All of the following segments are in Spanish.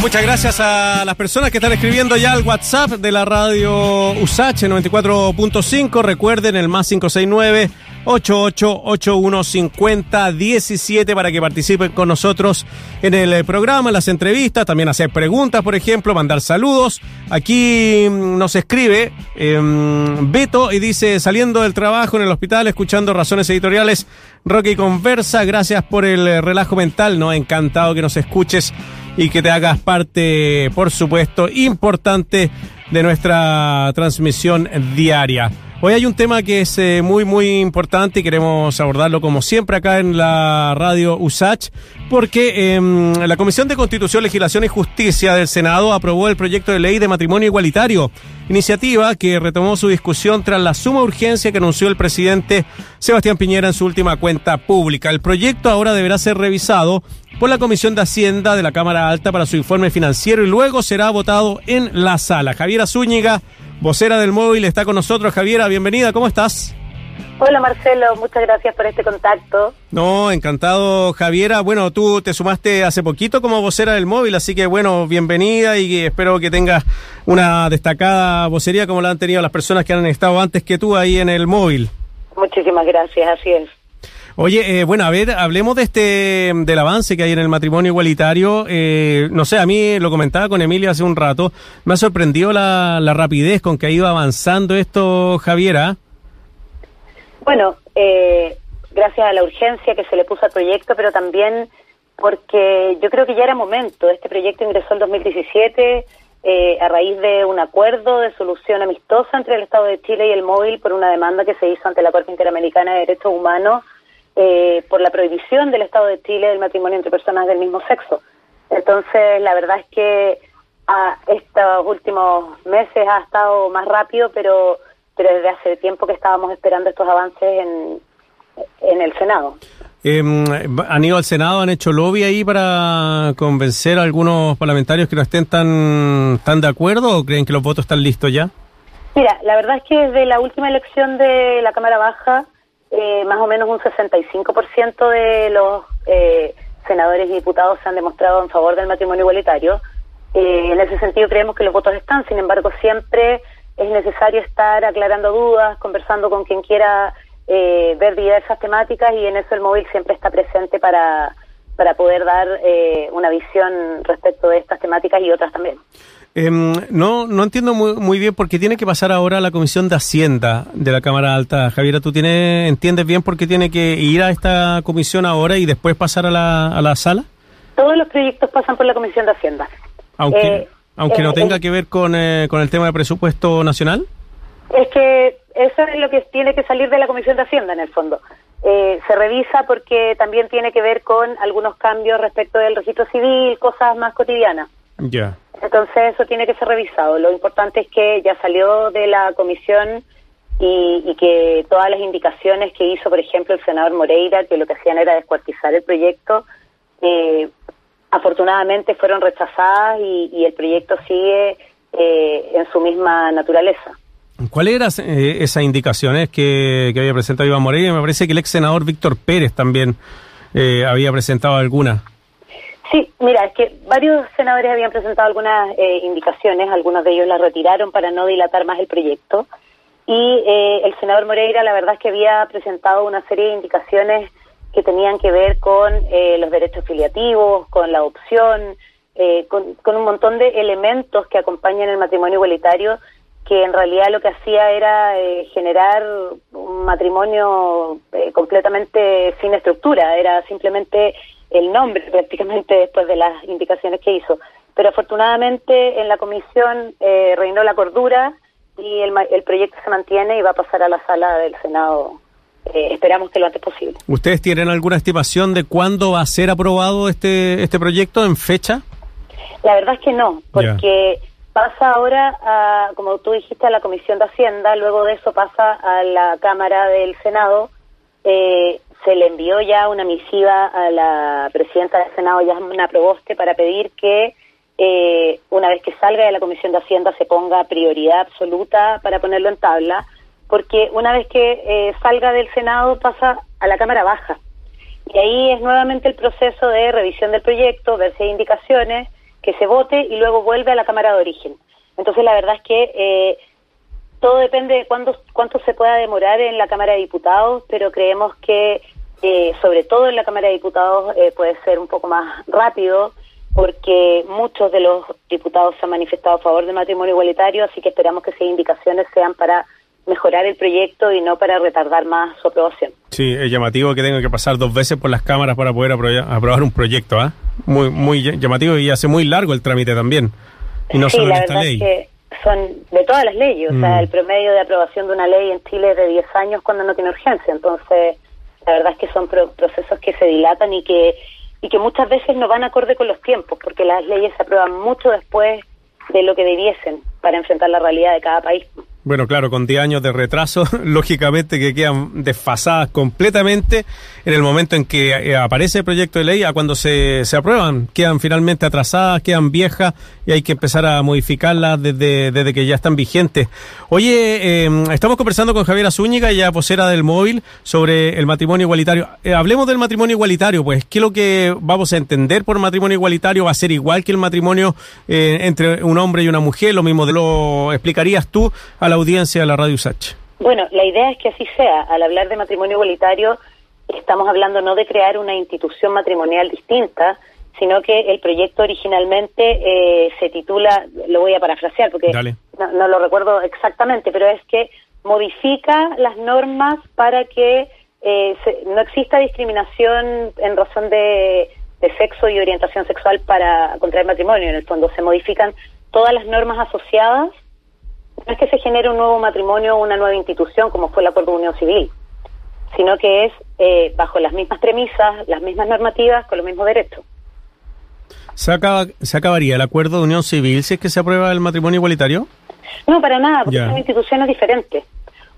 muchas gracias a las personas que están escribiendo ya al WhatsApp de la radio USACH 94.5. Recuerden el más 569 88815017 para que participen con nosotros en el eh, programa, en las entrevistas, también hacer preguntas, por ejemplo, mandar saludos. Aquí mm, nos escribe em, Beto y dice, saliendo del trabajo en el hospital, escuchando razones editoriales, Rocky Conversa, gracias por el eh, relajo mental, ¿no? Encantado que nos escuches y que te hagas parte, por supuesto, importante de nuestra transmisión diaria. Hoy hay un tema que es eh, muy, muy importante y queremos abordarlo como siempre acá en la radio USACH, porque em, la Comisión de Constitución, Legislación y Justicia del Senado aprobó el proyecto de ley de matrimonio igualitario, iniciativa que retomó su discusión tras la suma urgencia que anunció el presidente Sebastián Piñera en su última cuenta pública. El proyecto ahora deberá ser revisado por la Comisión de Hacienda de la Cámara Alta para su informe financiero y luego será votado en la sala. Javiera Zúñiga vocera del móvil, está con nosotros. Javiera, bienvenida, ¿cómo estás? Hola Marcelo, muchas gracias por este contacto. No, encantado Javiera. Bueno, tú te sumaste hace poquito como vocera del móvil, así que bueno, bienvenida y espero que tengas una destacada vocería como la han tenido las personas que han estado antes que tú ahí en el móvil. Muchísimas gracias, así es. Oye, eh, bueno, a ver, hablemos de este del avance que hay en el matrimonio igualitario. Eh, no sé, a mí lo comentaba con Emilia hace un rato, me ha sorprendido la, rapidez con que ha ido avanzando esto, Javiera. Bueno, eh, gracias a la urgencia que se le puso al proyecto, pero también porque yo creo que ya era momento. Este proyecto ingresó en 2017 a raíz de un acuerdo de solución amistosa entre el Estado de Chile y el móvil por una demanda que se hizo ante la Corte Interamericana de Derechos Humanos eh, por la prohibición del Estado de Chile del matrimonio entre personas del mismo sexo. Entonces, la verdad es que a estos últimos meses ha estado más rápido, pero, pero desde hace tiempo que estábamos esperando estos avances en, en el Senado. Eh, ¿Han ido al Senado, han hecho lobby ahí para convencer a algunos parlamentarios que no estén tan, tan de acuerdo o creen que los votos están listos ya? Mira, la verdad es que desde la última elección de la Cámara Baja eh, más o menos un 65% de los eh, senadores y diputados se han demostrado en favor del matrimonio igualitario. Eh, en ese sentido creemos que los votos están, sin embargo siempre es necesario estar aclarando dudas, conversando con quien quiera ver diversas temáticas y en eso el móvil siempre está presente para, para poder dar una visión respecto de estas temáticas y otras también. Em, no, no entiendo muy, muy bien por qué tiene que pasar ahora a la Comisión de Hacienda de la Cámara Alta. Javiera, ¿tú tienes, entiendes bien por qué tiene que ir a esta comisión ahora y después pasar a la, a la sala? Todos los proyectos pasan por la Comisión de Hacienda. Aunque, eh, aunque no eh, tenga que ver con, eh, con el tema de presupuesto nacional. Es que eso es lo que tiene que salir de la Comisión de Hacienda en el fondo. se revisa porque también tiene que ver con algunos cambios respecto del registro civil, cosas más cotidianas. Ya. Entonces eso tiene que ser revisado. Lo importante es que ya salió de la comisión y, que todas las indicaciones que hizo, por ejemplo, el senador Moreira, que lo que hacían era descuartizar el proyecto, eh, afortunadamente fueron rechazadas y, el proyecto sigue eh, en su misma naturaleza. ¿Cuáles eran eh, esas indicaciones que, había presentado Iván Moreira? Me parece que el ex senador Víctor Pérez también había presentado algunas. Sí, mira, es que varios senadores habían presentado algunas eh, indicaciones, algunos de ellos las retiraron para no dilatar más el proyecto. Y eh, el senador Moreira, la verdad es que había presentado una serie de indicaciones que tenían que ver con eh, los derechos filiativos, con la adopción, con, con, un montón de elementos que acompañan el matrimonio igualitario, que en realidad lo que hacía era generar un matrimonio completamente sin estructura, era simplemente el nombre prácticamente después de las indicaciones que hizo. Pero afortunadamente en la comisión eh, reinó la cordura y el, el, proyecto se mantiene y va a pasar a la sala del Senado. Eh, esperamos que lo antes posible. ¿Ustedes tienen alguna estimación de cuándo va a ser aprobado este, este proyecto en fecha? La verdad es que no, porque pasa ahora, a, como tú dijiste, a la Comisión de Hacienda, luego de eso pasa a la Cámara del Senado. Eh, se le envió ya una misiva a la presidenta del Senado, Yasmina Proboste, para pedir que eh, una vez que salga de la Comisión de Hacienda se ponga prioridad absoluta para ponerlo en tabla, porque una vez que eh, salga del Senado pasa a la Cámara Baja. Y ahí es nuevamente el proceso de revisión del proyecto, ver si hay indicaciones, que se vote y luego vuelve a la Cámara de Origen. Entonces, la verdad es que eh, todo depende de cuándo, cuánto se pueda demorar en la Cámara de Diputados, pero creemos que, eh, sobre todo en la Cámara de Diputados, eh, puede ser un poco más rápido, porque muchos de los diputados se han manifestado a favor del matrimonio igualitario, así que esperamos que esas indicaciones sean para mejorar el proyecto y no para retardar más su aprobación. Sí, es llamativo que tenga que pasar dos veces por las cámaras para poder aprobar un proyecto, ¿ah? Muy, muy llamativo y hace muy largo el trámite también. Y no sí, solo la en esta verdad ley. Es que son de todas las leyes, o sea, Mm. el promedio de aprobación de una ley en Chile es de 10 años cuando no tiene urgencia, entonces la verdad es que son pro- procesos que se dilatan y que y que muchas veces no van acorde con los tiempos, porque las leyes se aprueban mucho después de lo que debiesen para enfrentar la realidad de cada país. Bueno, claro, con 10 años de retraso, lógicamente que quedan desfasadas completamente en el momento en que eh, aparece el proyecto de ley a cuando se, se aprueban. Quedan finalmente atrasadas, quedan viejas y hay que empezar a modificarlas desde, desde que ya están vigentes. Oye, eh, estamos conversando con Javiera Zúñiga, ya vocera del móvil, sobre el matrimonio igualitario. Eh, hablemos del matrimonio igualitario, pues, ¿qué es lo que vamos a entender por matrimonio igualitario? ¿Va a ser igual que el matrimonio eh, entre un hombre y una mujer? Lo mismo, ¿lo explicarías tú a la audiencia de la Radio Usach? Bueno, la idea es que así sea. Al hablar de matrimonio igualitario, estamos hablando no de crear una institución matrimonial distinta, sino que el proyecto originalmente eh, se titula, lo voy a parafrasear porque no lo recuerdo exactamente, pero es que modifica las normas para que eh, se- no exista discriminación en razón de, de sexo y orientación sexual para contraer matrimonio. En el fondo se modifican todas las normas asociadas no es que se genere un nuevo matrimonio o una nueva institución como fue el Acuerdo de Unión Civil, sino que es eh, bajo las mismas premisas, las mismas normativas, con los mismos derechos. ¿Se, acaba- ¿Se acabaría el acuerdo de unión civil si es que se aprueba el matrimonio igualitario? No, para nada, porque Ya. son instituciones diferentes.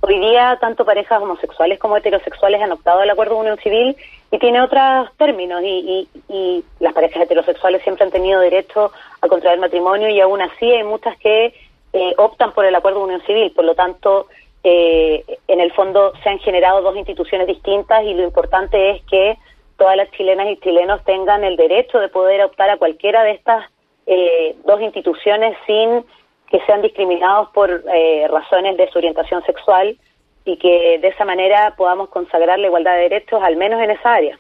Hoy día, tanto parejas homosexuales como heterosexuales han optado al Acuerdo de Unión Civil y tiene otros términos. Y, y, y las parejas heterosexuales siempre han tenido derecho a contraer matrimonio y aún así hay muchas que eh, optan por el Acuerdo de Unión Civil. Por lo tanto, eh, en el fondo se han generado dos instituciones distintas y lo importante es que todas las chilenas y chilenos tengan el derecho de poder optar a cualquiera de estas eh, dos instituciones sin que sean discriminados por eh, razones de su orientación sexual y que de esa manera podamos consagrar la igualdad de derechos, al menos en esa área.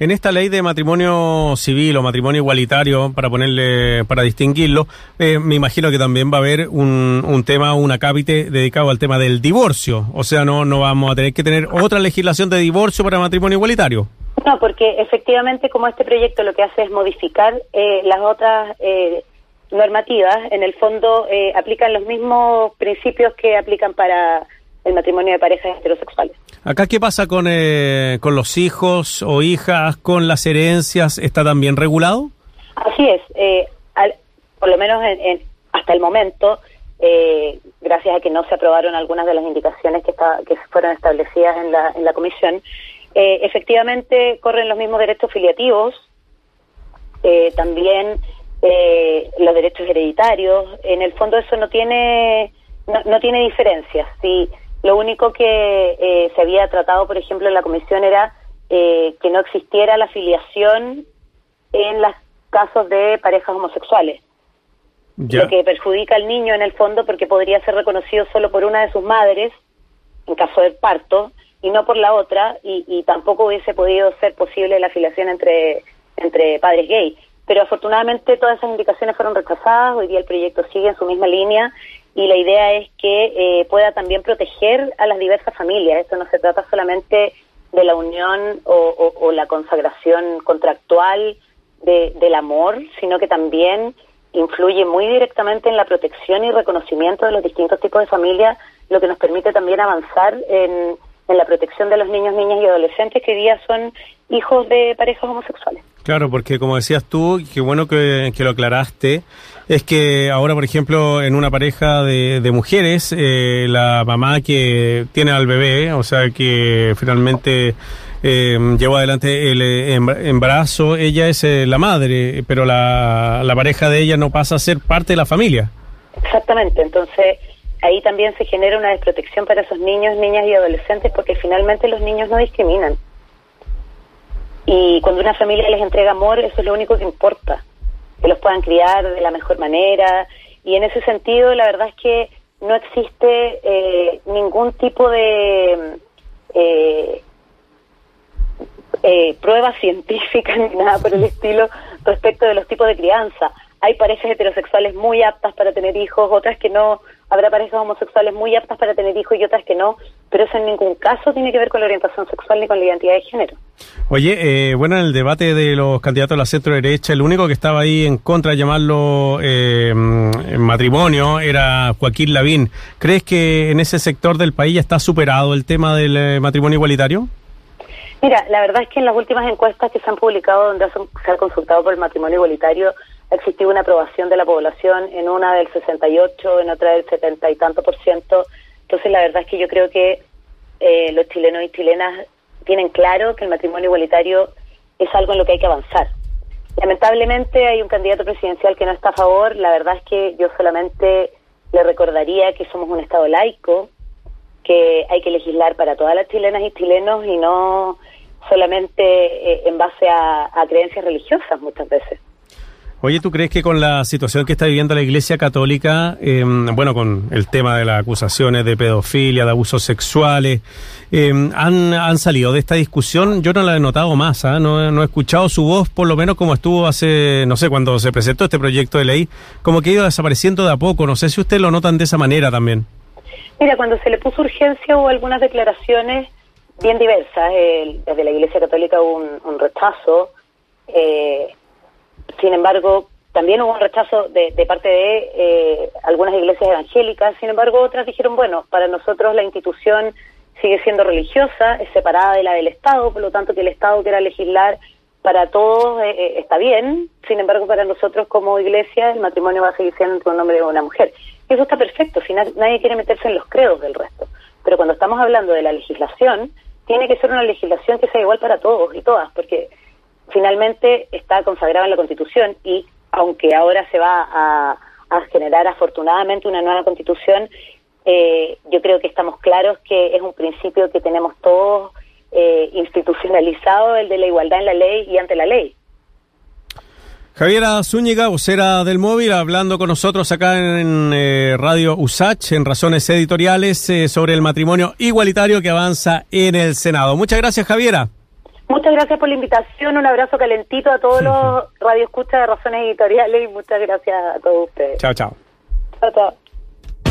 En esta ley de matrimonio civil o matrimonio igualitario, para ponerle, para distinguirlo, eh, me imagino que también va a haber un, un tema, un acápite dedicado al tema del divorcio. O sea, no, no vamos a tener que tener otra legislación de divorcio para matrimonio igualitario. No, porque efectivamente como este proyecto lo que hace es modificar eh, las otras eh, normativas, en el fondo eh, aplican los mismos principios que aplican para el matrimonio de parejas heterosexuales. Acá, ¿qué pasa con, eh, con los hijos o hijas, con las herencias? ¿Está también regulado? Así es, eh, al- por lo menos en- en- hasta el momento, eh, gracias a que no se aprobaron algunas de las indicaciones que, esta- que fueron establecidas en la, en la comisión, eh, efectivamente corren los mismos derechos filiativos, eh, también eh, los derechos hereditarios. En el fondo eso no tiene no, no tiene diferencias. Si lo único que eh, se había tratado, por ejemplo, en la comisión era eh, que no existiera la filiación en los casos de parejas homosexuales, Ya. lo que perjudica al niño en el fondo porque podría ser reconocido solo por una de sus madres en caso de parto y no por la otra y, y tampoco hubiese podido ser posible la filiación entre entre padres gay. Pero afortunadamente todas esas indicaciones fueron rechazadas, hoy día el proyecto sigue en su misma línea y la idea es que eh, pueda también proteger a las diversas familias. Esto no se trata solamente de la unión o, la consagración contractual de- del amor, sino que también influye muy directamente en la protección y reconocimiento de los distintos tipos de familias, lo que nos permite también avanzar en, en la protección de los niños, niñas y adolescentes que hoy día son hijos de parejas homosexuales. Claro, porque como decías tú, qué bueno que, lo aclaraste, es que ahora, por ejemplo, en una pareja de, mujeres, eh, la mamá que tiene al bebé, o sea, que finalmente eh, llevó adelante el eh, embarazo, ella es eh, la madre, pero la, la pareja de ella no pasa a ser parte de la familia. Exactamente, entonces ahí también se genera una desprotección para esos niños, niñas y adolescentes porque finalmente los niños no discriminan. Y cuando una familia les entrega amor, eso es lo único que importa. que los puedan criar de la mejor manera. Y en ese sentido, la verdad es que no existe eh, ningún tipo de eh, eh, prueba científica ni nada por el estilo respecto de los tipos de crianza. Hay parejas heterosexuales muy aptas para tener hijos, otras que no. Habrá parejas homosexuales muy aptas para tener hijos y otras que no, pero eso en ningún caso tiene que ver con la orientación sexual ni con la identidad de género. Oye, eh, bueno, en el debate de los candidatos a la centro derecha, el único que estaba ahí en contra de llamarlo eh, matrimonio era Joaquín Lavín. ¿Crees que en ese sector del país ya está superado el tema del eh, matrimonio igualitario? Mira, la verdad es que en las últimas encuestas que se han publicado donde se ha consultado por el matrimonio igualitario, ha existido una aprobación de la población en una del 68, en otra del 70 y tanto por ciento. Entonces, la verdad es que yo creo que eh, los chilenos y chilenas tienen claro que el matrimonio igualitario es algo en lo que hay que avanzar. Lamentablemente hay un candidato presidencial que no está a favor. La verdad es que yo solamente le recordaría que somos un Estado laico, que hay que legislar para todas las chilenas y chilenos y no solamente eh, en base a creencias religiosas muchas veces. Oye, ¿tú crees que con la situación que está viviendo la Iglesia Católica, em, bueno, con el tema de las acusaciones de pedofilia, de abusos sexuales, em, han, han, salido de esta discusión? Yo no la he notado más, ¿ah? no, no, he escuchado su voz, por lo menos como estuvo hace, no sé, cuando se presentó este proyecto de ley, como que ha ido desapareciendo de a poco. No sé si ustedes lo notan de esa manera también. Mira, cuando se le puso urgencia hubo algunas declaraciones bien diversas. desde la Iglesia Católica hubo un, un rechazo. Eh, sin embargo, también hubo un rechazo de, parte de eh, algunas iglesias evangélicas. Sin embargo, otras dijeron, bueno, para nosotros la institución sigue siendo religiosa, es separada de la del Estado, por lo tanto que el Estado quiera legislar para todos eh, eh, está bien. Sin embargo, para nosotros como iglesia el matrimonio va a seguir siendo entre un hombre y una mujer. Y eso está perfecto, si nadie quiere meterse en los credos del resto. Pero cuando estamos hablando de la legislación, tiene que ser una legislación que sea igual para todos y todas, porque finalmente está consagrado en la Constitución y aunque ahora se va a, generar afortunadamente una nueva Constitución, eh, yo creo que estamos claros que es un principio que tenemos todos eh, institucionalizado, el de la igualdad en la ley y ante la ley. Javiera Zúñiga, vocera del móvil, hablando con nosotros acá en eh, Radio USACH, en Razones Editoriales, sobre el matrimonio igualitario que avanza en el Senado. Muchas gracias, Javiera. Muchas gracias por la invitación, un abrazo calentito a todos los radioescuchas de Razones Editoriales y muchas gracias a todos ustedes. Chao, chao. Chao, chao.